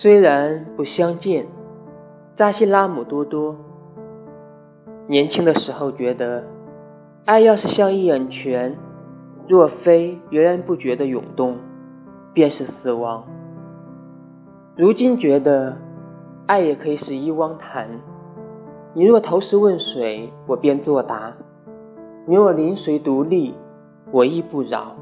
虽然不相见，扎西拉姆多多。年轻的时候觉得爱要是像一眼泉，若非源源不绝的涌动，便是死亡。如今觉得爱也可以是一汪潭，你若投石问水，我便作答；你若临水独立，我亦不饶。